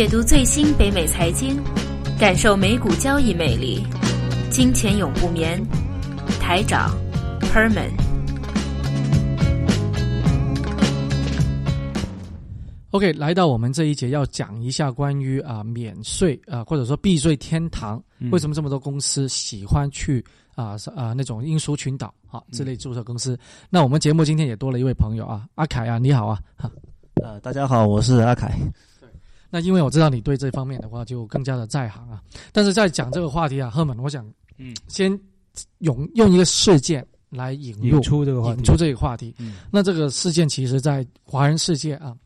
解读最新北美财经，感受美股交易魅力。金钱永不眠，台长 Herman。OK，来到我们这一节要讲一下关于啊免税啊或者说避税天堂，为什么这么多公司喜欢去啊啊那种英属群岛啊之类注册公司？那我们节目今天也多了一位朋友啊，阿凯啊，你好啊，呃，大家好，我是阿凯。那因为我知道你对这方面的话就更加的在行啊，但是在讲这个话题啊，赫本，我想，嗯，先用用一个事件来引入出这个话引出这个话题。那这个事件其实，在华人世界啊，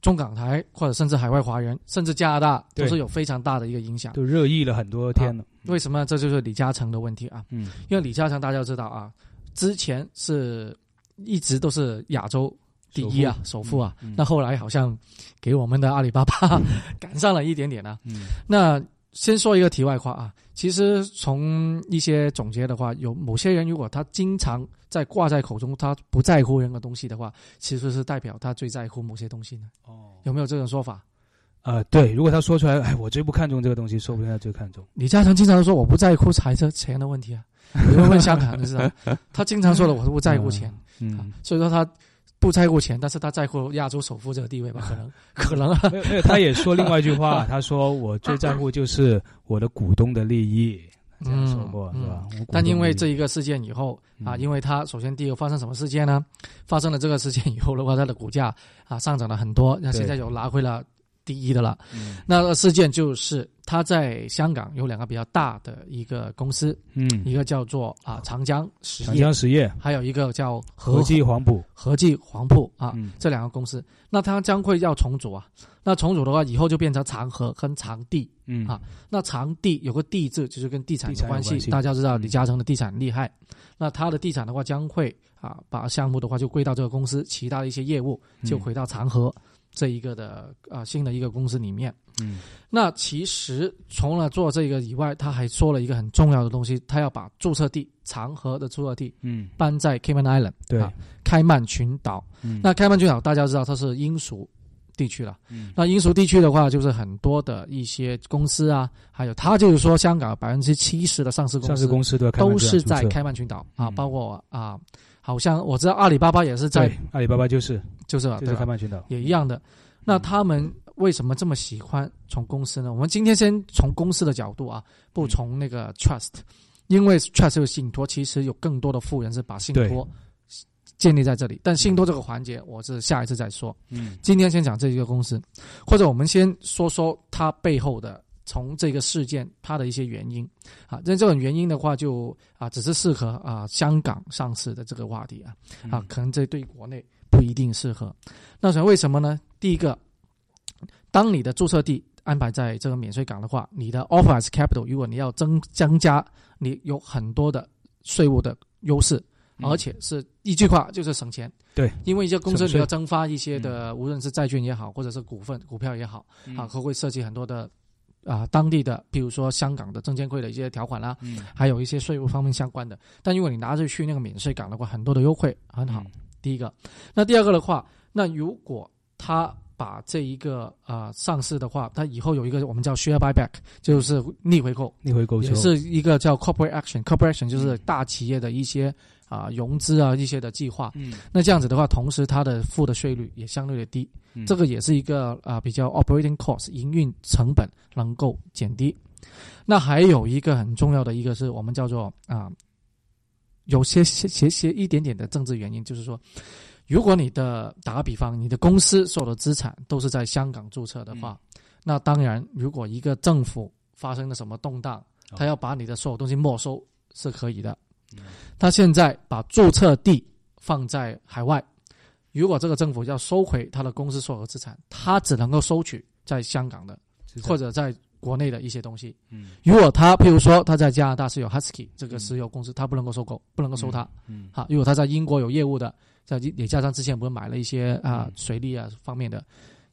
中港台或者甚至海外华人，甚至加拿大，都是有非常大的一个影响，都热议了很多天了。为什么？这就是李嘉诚的问题啊。嗯，因为李嘉诚大家知道啊，之前是一直都是亚洲。第一啊，首富啊，那后来好像给我们的阿里巴巴 赶上了一点点啊。那先说一个题外话啊，其实从一些总结的话，有某些人如果他经常在挂在口中，他不在乎任何东西的话，其实是代表他最在乎某些东西呢。哦，有没有这种说法？呃，对，如果他说出来，哎，我最不看重这个东西，说不定他最看重。李嘉诚经常说我不在乎财车钱的问题啊，有人问香港的是吧？他经常说的我都不在乎钱，嗯，所以说他。不在乎钱，但是他在乎亚洲首富这个地位吧？可能，可能。没有，他也说另外一句话，他说：“我最在乎就是我的股东的利益。”这样说过是吧？但因为这一个事件以后啊，因为他首先第一个发生什么事件呢？发生了这个事件以后的话，他的股价啊上涨了很多，那现在又拿回了。第一的了，那个事件就是他在香港有两个比较大的一个公司，嗯，一个叫做啊长江实业，长江实业，还有一个叫和记黄埔，和记黄埔啊，这两个公司，那它将会要重组啊，那重组的话以后就变成长和跟长地，嗯。啊，那长地有个地字就是跟地产有关系，大家知道李嘉诚的地产厉害，那他的地产的话将会啊把项目的话就归到这个公司，其他的一些业务就回到长和。这一个的啊新的一个公司里面，嗯，那其实除了做这个以外，他还说了一个很重要的东西，他要把注册地长河的注册地，嗯，搬在 Cayman Island，对，开曼群岛。那开曼群岛大家知道它是英属地区了，嗯，那英属地区的话，就是很多的一些公司啊，还有他就是说香港百分之七十的上市公司，上市公司都是在开曼群岛啊，包括啊。好像我知道阿里巴巴也是在阿里巴巴就是就是就是开曼群岛也一样的。那他们为什么这么喜欢从公司呢？我们今天先从公司的角度啊，不从那个 trust，因为 trust 有信托，其实有更多的富人是把信托建立在这里。但信托这个环节，我是下一次再说。嗯，今天先讲这一个公司，或者我们先说说它背后的。从这个事件它的一些原因，啊，那这种原因的话，就啊，只是适合啊香港上市的这个话题啊，啊，可能这对国内不一定适合。那是为什么呢？第一个，当你的注册地安排在这个免税港的话，你的 as capital，如果你要增增加，你有很多的税务的优势，而且是一句话就是省钱。对，因为一些公司你要增发一些的，无论是债券也好，或者是股份股票也好，啊，都会涉及很多的。啊，当地的，比如说香港的证监会的一些条款啦，嗯，还有一些税务方面相关的。但如果你拿着去那个免税港的话，很多的优惠很好。第一个，那第二个的话，那如果他把这一个啊上市的话，他以后有一个我们叫 share buyback，就是逆回购，逆回购也是一个叫 corporate action，corporate action 就是大企业的一些啊融资啊一些的计划。嗯，那这样子的话，同时它的付的税率也相对的低。这个也是一个啊，比较 operating cost 营运成本能够减低。那还有一个很重要的一个是我们叫做啊，有些些些一点点的政治原因，就是说，如果你的打个比方，你的公司所有的资产都是在香港注册的话，那当然，如果一个政府发生了什么动荡，他要把你的所有东西没收是可以的。他现在把注册地放在海外。如果这个政府要收回他的公司所有资产，他只能够收取在香港的或者在国内的一些东西。嗯，如果他譬如说他在加拿大是有 Husky 这个石油公司，他不能够收购，不能够收他。嗯，好，如果他在英国有业务的，在也加上之前不是买了一些啊水利啊方面的，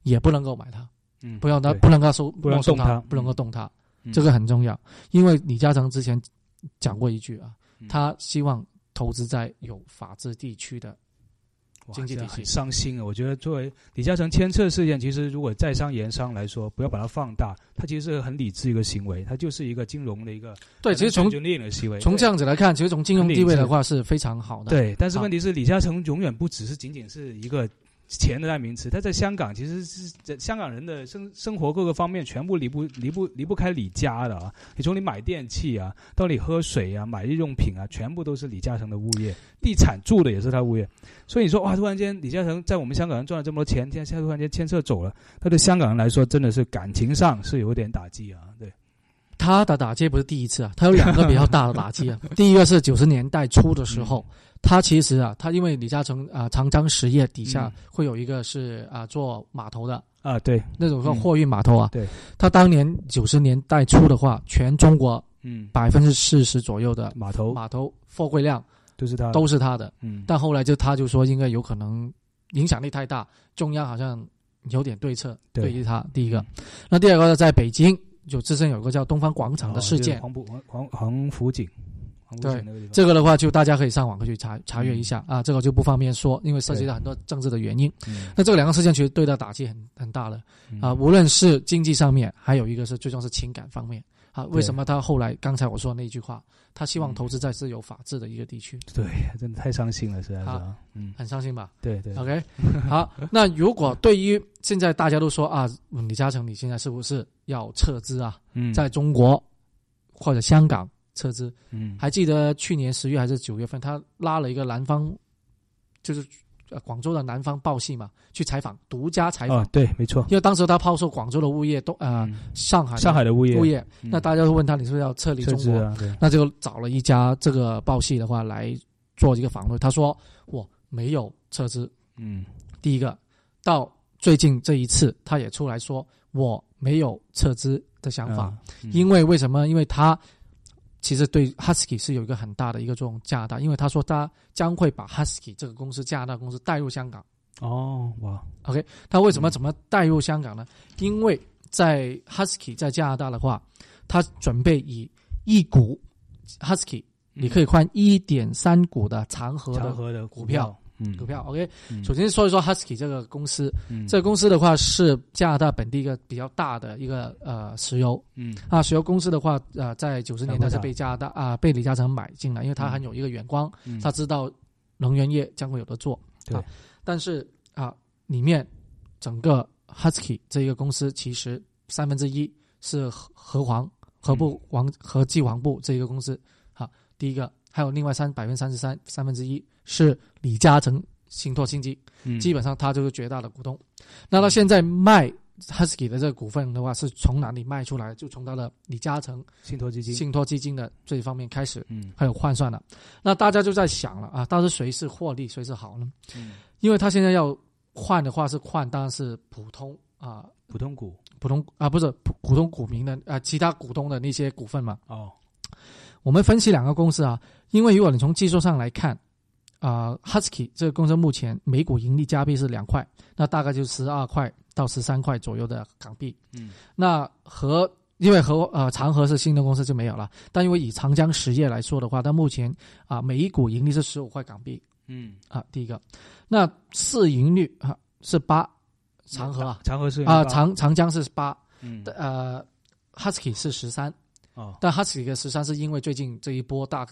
也不能够买它。嗯，不要他不能够收，不能动它，不能够动它。这个很重要，因为李嘉诚之前讲过一句啊，他希望投资在有法治地区的。经济体系。伤心啊！我觉得作为李嘉诚牵涉事件，其实如果在商言商来说，不要把它放大，它其实是很理智一个行为，它就是一个金融的一个对。其实从从这样子来看，其实从金融地位的话是非常好的。对，但是问题是李嘉诚永远不只是仅仅是一个。钱的代名词，他在香港其实是在香港人的生生活各个方面全部离不离不离不开李家的啊！你从你买电器啊，到你喝水啊，买日用品啊，全部都是李嘉诚的物业，地产住的也是他物业。所以你说哇，突然间李嘉诚在我们香港人赚了这么多钱，现在突然间牵涉走了，他对香港人来说真的是感情上是有点打击啊！对，他的打击不是第一次啊，他有两个比较大的打击啊。第一个是九十年代初的时候。他其实啊，他因为李嘉诚啊，长江实业底下会有一个是啊做码头的。啊，对，那种说货运码头啊，对，他当年九十年代初的话，全中国嗯。百分之四十左右的码头。码头货柜量都是他。都是他的，嗯，但后来就他就说应该有可能影响力太大，中央好像有点对策对。于他。第一个，那第二个呢，在北京就自身有个叫东方广场的事件，黄埔黄黄福井。对这个的话，就大家可以上网去查查阅一下啊，这个就不方便说，因为涉及到很多政治的原因。那这两个事件其实对他打击很很大了啊，无论是经济上面，还有一个是最终是情感方面啊。为什么他后来刚才我说那句话，他希望投资在自由法治的一个地区？对，真的太伤心了，实在是，嗯，很伤心吧？对对。OK，好，那如果对于现在大家都说啊，李嘉诚你现在是不是要撤资啊？嗯，在中国或者香港。撤资，嗯，还记得去年十月还是九月份，他拉了一个南方，就是呃广州的南方报系嘛，去采访，独家采访，对，没错，因为当时他抛售广州的物业，都呃上海上海的物业，物业，那大家都问他，你是不是要撤离中国？那就找了一家这个报系的话来做一个访问，他说我没有撤资，嗯，第一个到最近这一次，他也出来说我没有撤资的想法，因为为什么？因为他。其实对 Husky 是有一个很大的一个作用，加拿大，因为他说他将会把 Husky 这个公司加拿大公司带入香港。哦，哇，OK，他为什么怎么带入香港呢？因为在 Husky 在加拿大的话，他准备以一股 Husky，你可以换一点三股的长河的股票。嗯，股票 OK。首先说一说 Husky 这个公司，嗯。这个公司的话是加拿大本地一个比较大的一个呃石油，嗯。啊，石油公司的话呃，在九十年代是被加拿大啊被李嘉诚买进来，因为他很有一个眼光，他知道能源业将会有的做，对。但是啊，里面整个 Husky 这一个公司其实三分之一是和和黄和部王和记黄部这一个公司，好，第一个。还有另外三百分之三十三三分之一是李嘉诚信托基金，基本上他就是绝大的股东。那他现在卖 Husky 的这个股份的话，是从哪里卖出来？就从他的李嘉诚信托基金信托基金的这一方面开始，嗯，还有换算了。那大家就在想了啊，到底谁是获利，谁是好呢？嗯，因为他现在要换的话是换，当然是普通啊，普通股，普通啊，不是普普通股民的啊，其他股东的那些股份嘛。哦。我们分析两个公司啊，因为如果你从技术上来看，啊，Husky 这个公司目前每股盈利加币是两块，那大概就十二块到十三块左右的港币。嗯，那和因为和呃长河是新的公司就没有了，但因为以长江实业来说的话，它目前啊每一股盈利是十五块港币。嗯，啊，第一个，那市盈率啊是八，长河啊，长河是啊长长江是八，嗯，呃，Husky 是十三。但 Husky 的十三，是因为最近这一波大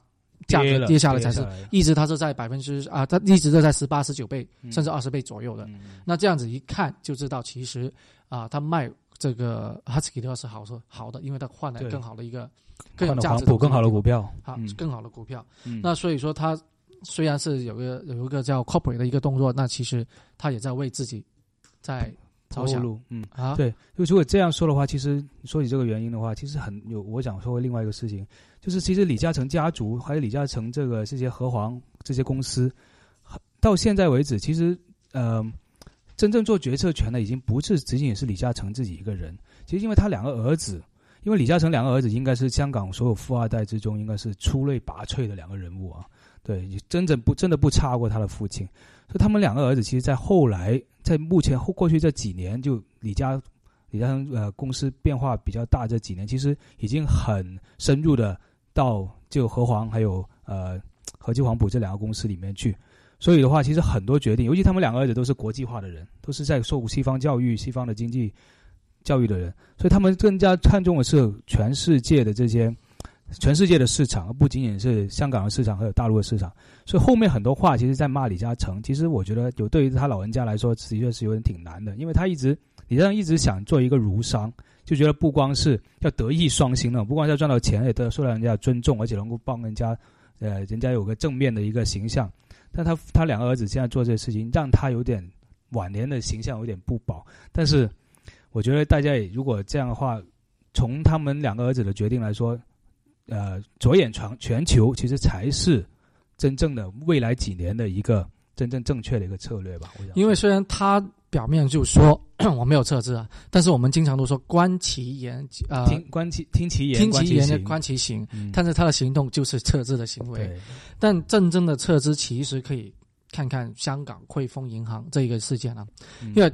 价格跌下来，才是一直它是在百分之啊，它一直都在十八、十九倍，甚至二十倍左右的。那这样子一看就知道，其实啊，它卖这个 Husky 的话是好是好的，因为它换来更好的一个更有价值、更好的股票，好更好的股票。那所以说，它虽然是有个有一个叫 Corporate 的一个动作，那其实它也在为自己在。着想，嗯啊，对，就如果这样说的话，其实说起这个原因的话，其实很有。我想说另外一个事情，就是其实李嘉诚家族还有李嘉诚这个这些和黄这些公司，到现在为止，其实呃，真正做决策权的已经不是仅仅是李嘉诚自己一个人。其实因为他两个儿子，因为李嘉诚两个儿子应该是香港所有富二代之中应该是出类拔萃的两个人物啊。对，真正不真的不差过他的父亲，所以他们两个儿子其实，在后来，在目前后过去这几年，就李家李嘉诚呃公司变化比较大这几年，其实已经很深入的到就和黄还有呃和记黄埔这两个公司里面去，所以的话，其实很多决定，尤其他们两个儿子都是国际化的人，都是在受西方教育、西方的经济教育的人，所以他们更加看重的是全世界的这些。全世界的市场，不仅仅是香港的市场，还有大陆的市场。所以后面很多话，其实，在骂李嘉诚。其实我觉得，有对于他老人家来说，的确是有点挺难的，因为他一直李嘉诚一直想做一个儒商，就觉得不光是要德艺双馨了，不光是要赚到钱，也得受到人家尊重，而且能够帮人家，呃，人家有个正面的一个形象。但他他两个儿子现在做这些事情，让他有点晚年的形象有点不保。但是，我觉得大家也如果这样的话，从他们两个儿子的决定来说。呃，着眼全全球，其实才是真正的未来几年的一个真正正确的一个策略吧。我想，因为虽然他表面就说 我没有撤资啊，但是我们经常都说观其言呃，听观其听其言，听其言的观其行，但是他的行动就是撤资的行为。但真正的撤资其实可以看看香港汇丰银行这一个事件啊，因为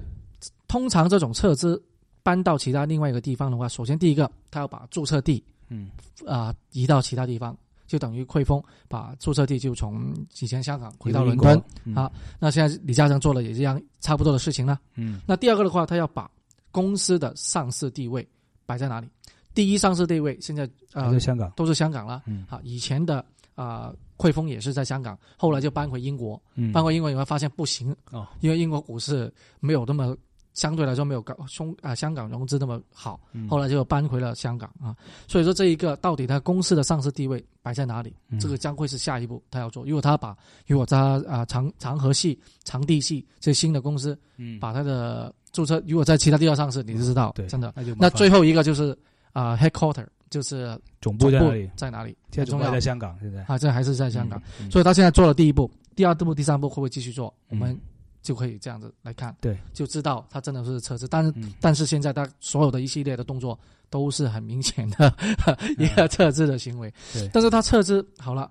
通常这种撤资搬到其他另外一个地方的话，首先第一个他要把注册地。嗯啊，移到其他地方，就等于汇丰把注册地就从以前香港回到伦敦啊。那现在李嘉诚做了也这样差不多的事情了。嗯，那第二个的话，他要把公司的上市地位摆在哪里？第一上市地位现在呃在香港，都是香港了。嗯，好，以前的啊汇丰也是在香港，后来就搬回英国。嗯，搬回英国以后发现不行哦，因为英国股市没有那么。相对来说没有高中啊香港融资那么好，后来就搬回了香港啊。所以说这一个到底他公司的上市地位摆在哪里，这个将会是下一步他要做。如果他把如果他啊长长河系、长地系这新的公司，把他的注册如果在其他地方上市，你就知道，真的。那就那最后一个就是啊，headquarter 就是总部在哪里？在哪里？现在总部在香港，现在啊，这还是在香港。所以他现在做了第一步，第二步、第三步会不会继续做？我们。就可以这样子来看，对，就知道他真的是车子，但是但是现在他所有的一系列的动作都是很明显的 一个撤资的行为，对，但是他撤资好了，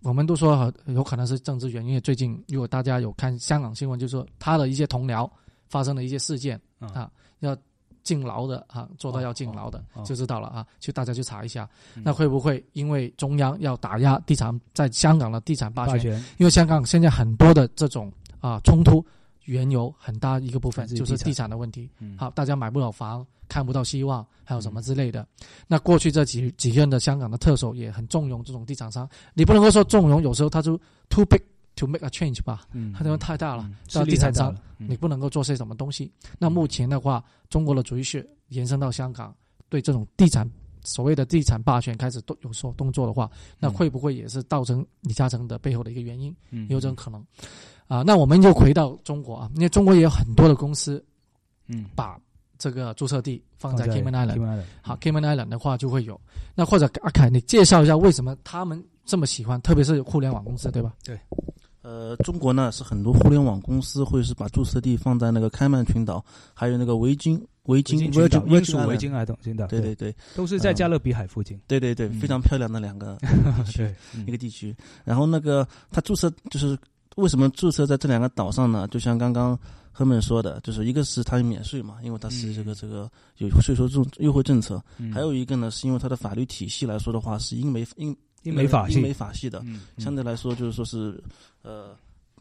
我们都说有可能是政治原因，因为最近如果大家有看香港新闻，就说他的一些同僚发生了一些事件啊，要进牢的啊，做到要进牢的就知道了啊，去大家去查一下，那会不会因为中央要打压地产在香港的地产霸权？因为香港现在很多的这种。啊，冲突原由很大一个部分就是地产的问题。好，大家买不了房，看不到希望，还有什么之类的。那过去这几几任的香港的特首也很纵容这种地产商。你不能够说纵容，有时候他就 too big to make a change 吧。嗯，他因为太大了，这地产商你不能够做些什么东西。那目前的话，中国的主势延伸到香港，对这种地产所谓的地产霸权开始都有所动作的话，那会不会也是造成李嘉诚的背后的一个原因？嗯，有这种可能。啊，那我们就回到中国啊，因为中国也有很多的公司，嗯，把这个注册地放在 Cayman Island。好，Cayman Island 的话就会有。那或者阿凯，你介绍一下为什么他们这么喜欢，特别是互联网公司，对吧？对。呃，中国呢是很多互联网公司会是把注册地放在那个开曼群岛，还有那个维京维京英属维京海岛群岛。对对对，都是在加勒比海附近。对对对，非常漂亮的两个 地区，一个地区。然后那个他注册就是。为什么注册在这两个岛上呢？就像刚刚赫们说的，就是一个是它免税嘛，因为它是这个这个有税收政优惠政策；还有一个呢，是因为它的法律体系来说的话，是英美英英美法英美法系的，相对来说就是说是呃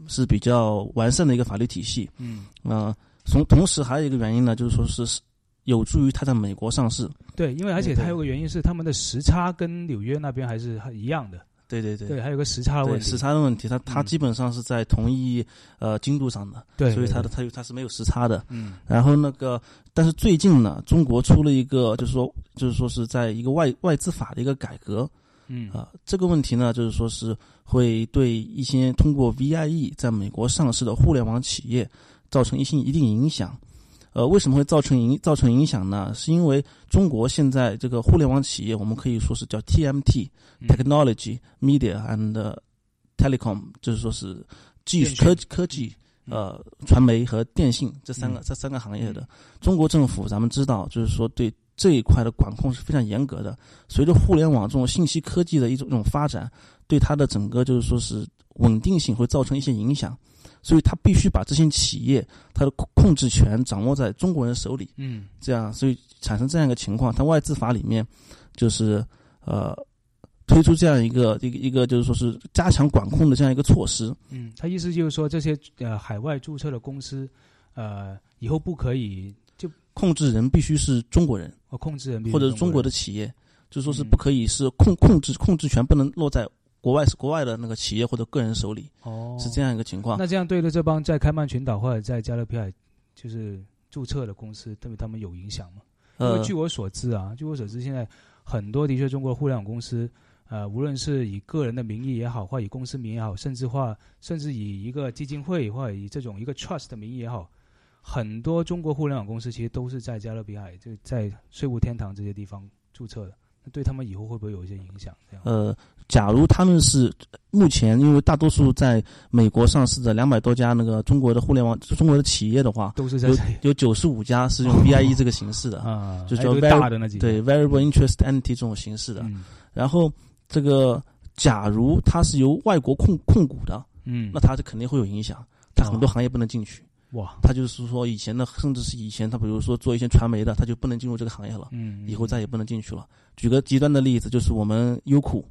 是比较完善的一个法律体系。嗯啊，从同时还有一个原因呢，就是说是有助于它在美国上市。对，因为而且它有个原因是他们的时差跟纽约那边还是一样的。对对对，对，还有个时差的问题。时差的问题，它它基本上是在同一呃经度上的，对，所以它的它它是没有时差的。嗯，然后那个，但是最近呢，中国出了一个，就是说，就是说是在一个外外资法的一个改革。嗯啊，这个问题呢，就是说是会对一些通过 VIE 在美国上市的互联网企业造成一些一定影响。呃，为什么会造成影造成影响呢？是因为中国现在这个互联网企业，我们可以说是叫 TMT（Technology, Media and Telecom），就是说是技术科科技、呃传媒和电信这三个这三个行业的。中国政府咱们知道，就是说对这一块的管控是非常严格的。随着互联网这种信息科技的一种一种发展，对它的整个就是说是稳定性会造成一些影响。所以他必须把这些企业它的控制权掌握在中国人手里，嗯，这样，所以产生这样一个情况，它外资法里面就是呃推出这样一个一个一个就是说是加强管控的这样一个措施。嗯，他意思就是说这些呃海外注册的公司，呃以后不可以就控制人必须是中国人，哦控制人或者是中国的企业，就说是不可以是控控制控制权不能落在国外国外的那个企业或者个人手里。哦，是这样一个情况。那这样对了这帮在开曼群岛或者在加勒比海就是注册的公司，对他们有影响吗？因为据我所知啊，据我所知，现在很多的确中国互联网公司。呃，无论是以个人的名义也好，或以公司名义也好，甚至话，甚至以一个基金会或者以这种一个 trust 的名义也好，很多中国互联网公司其实都是在加勒比海，就在税务天堂这些地方注册的。那对他们以后会不会有一些影响？这样？呃，假如他们是目前，因为大多数在美国上市的两百多家那个中国的互联网中国的企业的话，都是在有有九十五家是用 VIE 这个形式的啊，就叫大的那几对 Variable Interest Entity 这种形式的，然后。这个，假如它是由外国控控股的，嗯，那它就肯定会有影响，它很多行业不能进去。哇，他就是说以前的，甚至是以前他比如说做一些传媒的，他就不能进入这个行业了，嗯，以后再也不能进去了。举个极端的例子，就是我们优酷，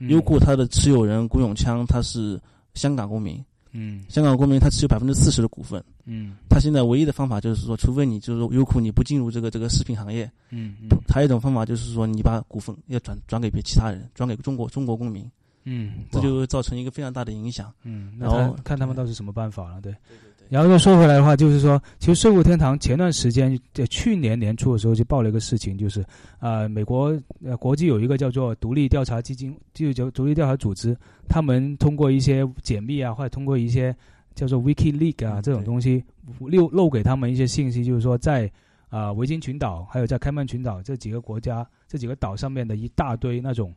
优酷它的持有人古永锵他是香港公民。嗯，香港公民他持有百分之四十的股份。嗯，他现在唯一的方法就是说，除非你就是说优酷你不进入这个这个视频行业。嗯，还有一种方法就是说，你把股份要转转给别其他人，转给中国中国公民。嗯，这就会造成一个非常大的影响。嗯，然后看他们到底什么办法了，对对对。然后再说回来的话，就是说，其实税务天堂前段时间在去年年初的时候就报了一个事情，就是呃，美国呃国际有一个叫做独立调查基金，就叫独立调查组织，他们通过一些解密啊，或者通过一些。叫做 WikiLeaks 啊，这种东西漏漏给他们一些信息，就是说在啊维京群岛还有在开曼群岛这几个国家这几个岛上面的一大堆那种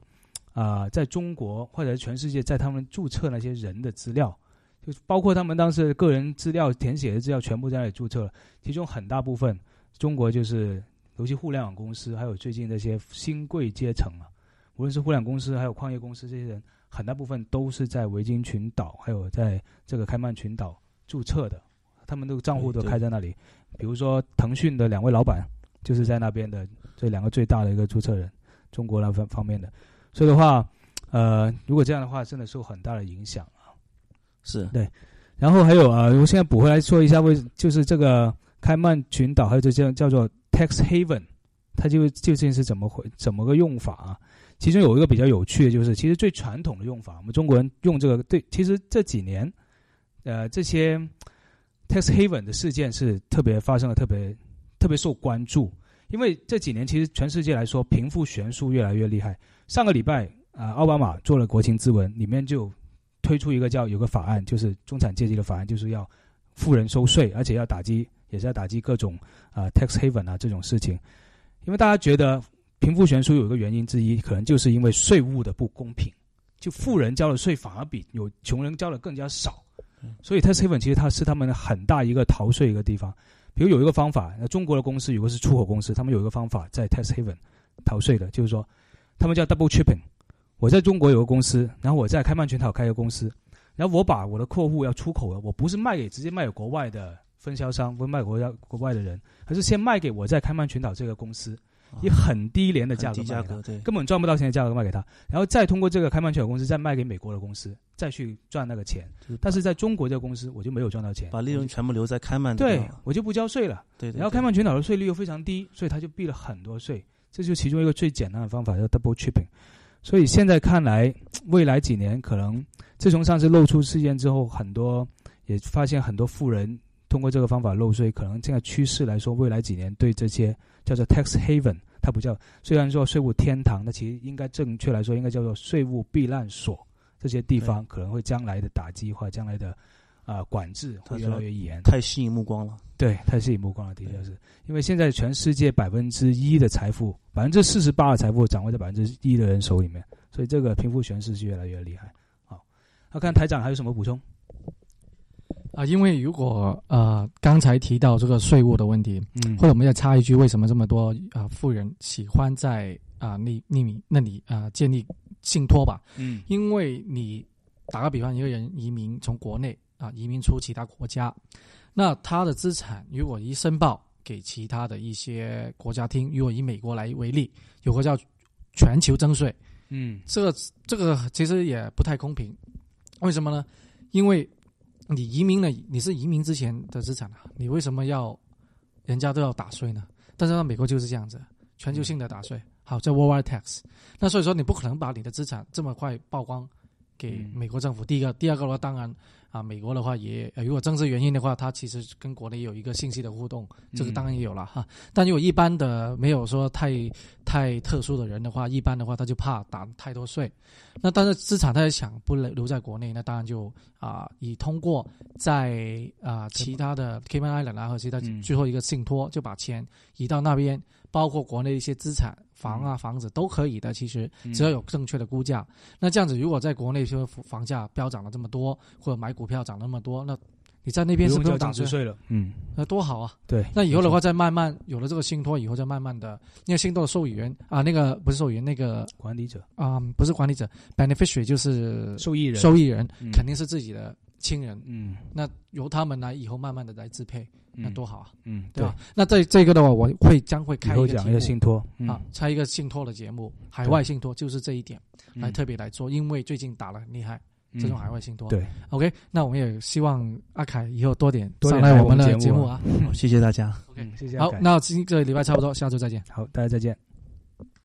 啊，在中国或者全世界在他们注册那些人的资料，就包括他们当时个人资料填写的资料全部在那里注册了，其中很大部分中国就是尤其互联网公司，还有最近这些新贵阶层啊，无论是互联网公司还有矿业公司这些人。很大部分都是在维京群岛，还有在这个开曼群岛注册的，他们的账户都开在那里。比如说腾讯的两位老板就是在那边的，这两个最大的一个注册人，中国那方方面的。所以的话，呃，如果这样的话，真的受很大的影响啊。是对。然后还有啊，我现在补回来说一下，为就是这个开曼群岛还有这叫叫做 tax haven，它就究竟是怎么回怎么个用法啊？其中有一个比较有趣的，就是其实最传统的用法，我们中国人用这个对，其实这几年，呃，这些 tax haven 的事件是特别发生了，特别特别受关注，因为这几年其实全世界来说，贫富悬殊越来越厉害。上个礼拜啊，奥巴马做了国情咨文，里面就推出一个叫有个法案，就是中产阶级的法案，就是要富人收税，而且要打击，也是要打击各种啊 tax haven 啊这种事情，因为大家觉得。贫富悬殊有一个原因之一，可能就是因为税务的不公平，就富人交的税反而比有穷人交的更加少，所以 tax haven 其实它是他们很大一个逃税一个地方。比如有一个方法，那中国的公司如果是出口公司，他们有一个方法在 tax haven 逃税的，就是说他们叫 double tripping。我在中国有个公司，然后我在开曼群岛开一个公司，然后我把我的客户要出口了，我不是卖给直接卖给国外的分销商，不是卖国家国外的人，而是先卖给我在开曼群岛这个公司。以很低廉的价格卖给他，根本赚不到钱的价格卖给他，然后再通过这个开曼群岛公司再卖给美国的公司，再去赚那个钱。但是在中国这个公司，我就没有赚到钱，把利润全部留在开曼。对，我就不交税了。对，然后开曼群岛的税率又非常低，所以他就避了很多税。这就其中一个最简单的方法，叫 double tripping。所以现在看来，未来几年可能自从上次露出事件之后，很多也发现很多富人通过这个方法漏税，可能这个趋势来说，未来几年对这些。叫做 tax haven，它不叫，虽然说税务天堂，那其实应该正确来说应该叫做税务避难所。这些地方可能会将来的打击或将来的啊管制会越来越严，太吸引目光了。对，太吸引目光了，的确是因为现在全世界百分之一的财富，百分之四十八的财富掌握在百分之一的人手里面，所以这个贫富悬殊是越来越厉害。好，那看台长还有什么补充？啊，因为如果呃刚才提到这个税务的问题，嗯，或者我们要插一句，为什么这么多啊富人喜欢在啊匿匿名那里啊建立信托吧？嗯，因为你打个比方，一个人移民从国内啊移民出其他国家，那他的资产如果一申报给其他的一些国家听，如果以美国来为例，有个叫全球征税，嗯，这个这个其实也不太公平，为什么呢？因为你移民了，你是移民之前的资产啊，你为什么要人家都要打税呢？但是呢，美国就是这样子，全球性的打税，好叫 worldwide tax。那所以说，你不可能把你的资产这么快曝光给美国政府。第一个，第二个的话，当然。啊，美国的话也，如果政治原因的话，它其实跟国内有一个信息的互动，这个当然也有了哈。但如果一般的没有说太太特殊的人的话，一般的话他就怕打太多税。那但是资产他也想不留在国内，那当然就啊，以通过在啊其他的 Cayman Island 啊和其他最后一个信托就把钱移到那边，包括国内一些资产。房啊，房子都可以的，其实只要有正确的估价。那这样子，如果在国内说房价飙涨了这么多，或者买股票涨那么多，那你在那边是不用打税了。嗯，那多好啊！对，那以后的话，再慢慢有了这个信托以后，再慢慢的，因为信托的受益人啊，那个不是受益人，那个管理者。啊，不是管理者，beneficiary 就是受益人，受益人肯定是自己的亲人。嗯，那由他们来以后慢慢的来支配。那多好啊，嗯，对吧？那这这个的话，我会将会开一个信托啊，开一个信托的节目，海外信托就是这一点来特别来做，因为最近打了很厉害，这种海外信托。对，OK，那我们也希望阿凯以后多点上来我们的节目啊，谢谢大家，OK，谢谢。好，那今这个礼拜差不多，下周再见。好，大家再见。